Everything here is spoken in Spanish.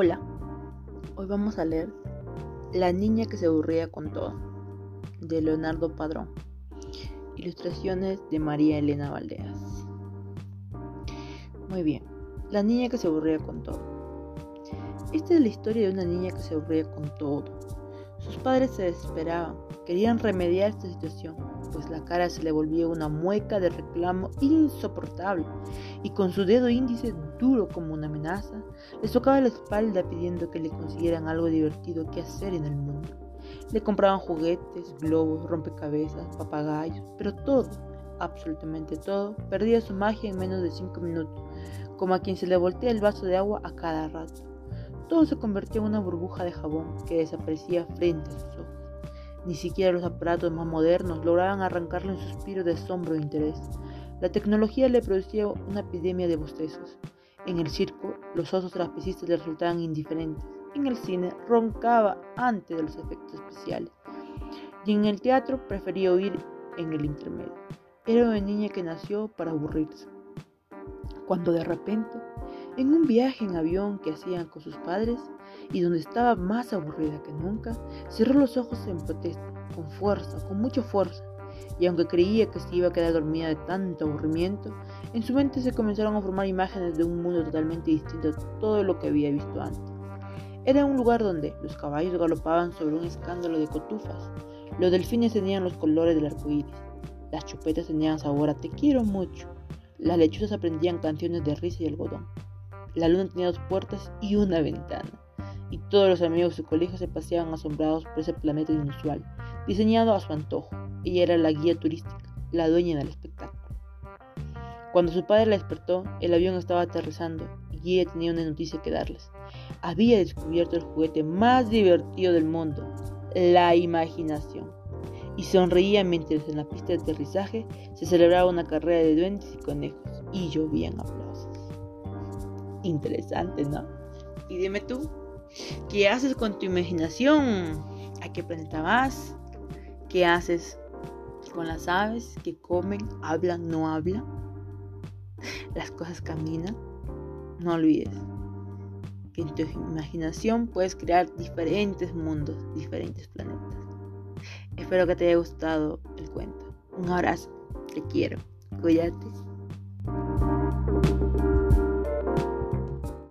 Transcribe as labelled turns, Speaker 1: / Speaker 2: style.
Speaker 1: Hola, hoy vamos a leer La niña que se aburría con todo, de Leonardo Padrón. Ilustraciones de María Elena Valdeas. Muy bien, La niña que se aburría con todo. Esta es la historia de una niña que se aburría con todo. Sus padres se desesperaban, querían remediar esta situación, pues la cara se le volvía una mueca de reclamo insoportable, y con su dedo índice duro como una amenaza, le tocaba la espalda pidiendo que le consiguieran algo divertido que hacer en el mundo. Le compraban juguetes, globos, rompecabezas, papagayos, pero todo, absolutamente todo, perdía su magia en menos de cinco minutos, como a quien se le voltea el vaso de agua a cada rato. Todo se convertía en una burbuja de jabón que desaparecía frente a sus ojos. Ni siquiera los aparatos más modernos lograban arrancarle un suspiro de asombro e interés. La tecnología le producía una epidemia de bostezos. En el circo, los osos trapecistas le resultaban indiferentes. En el cine, roncaba antes de los efectos especiales. Y en el teatro, prefería huir en el intermedio. Era una niña que nació para aburrirse. Cuando de repente, en un viaje en avión que hacían con sus padres, y donde estaba más aburrida que nunca, cerró los ojos en protesta, con fuerza, con mucha fuerza, y aunque creía que se iba a quedar dormida de tanto aburrimiento, en su mente se comenzaron a formar imágenes de un mundo totalmente distinto a todo lo que había visto antes. Era un lugar donde los caballos galopaban sobre un escándalo de cotufas, los delfines tenían los colores del arco iris, las chupetas tenían sabor a te quiero mucho, las lechuzas aprendían canciones de risa y algodón, la luna tenía dos puertas y una ventana y todos los amigos de su colegio se paseaban asombrados por ese planeta inusual, diseñado a su antojo. Ella era la guía turística, la dueña del espectáculo. Cuando su padre la despertó, el avión estaba aterrizando y ella tenía una noticia que darles. Había descubierto el juguete más divertido del mundo, la imaginación. Y sonreía mientras en la pista de aterrizaje se celebraba una carrera de duendes y conejos y llovían aplausos. Interesante, ¿no? Y dime tú, ¿Qué haces con tu imaginación? ¿A qué planeta vas? ¿Qué haces con las aves que comen, hablan, no hablan? Las cosas caminan. No olvides que en tu imaginación puedes crear diferentes mundos, diferentes planetas. Espero que te haya gustado el cuento. Un abrazo. Te quiero. Cuídate.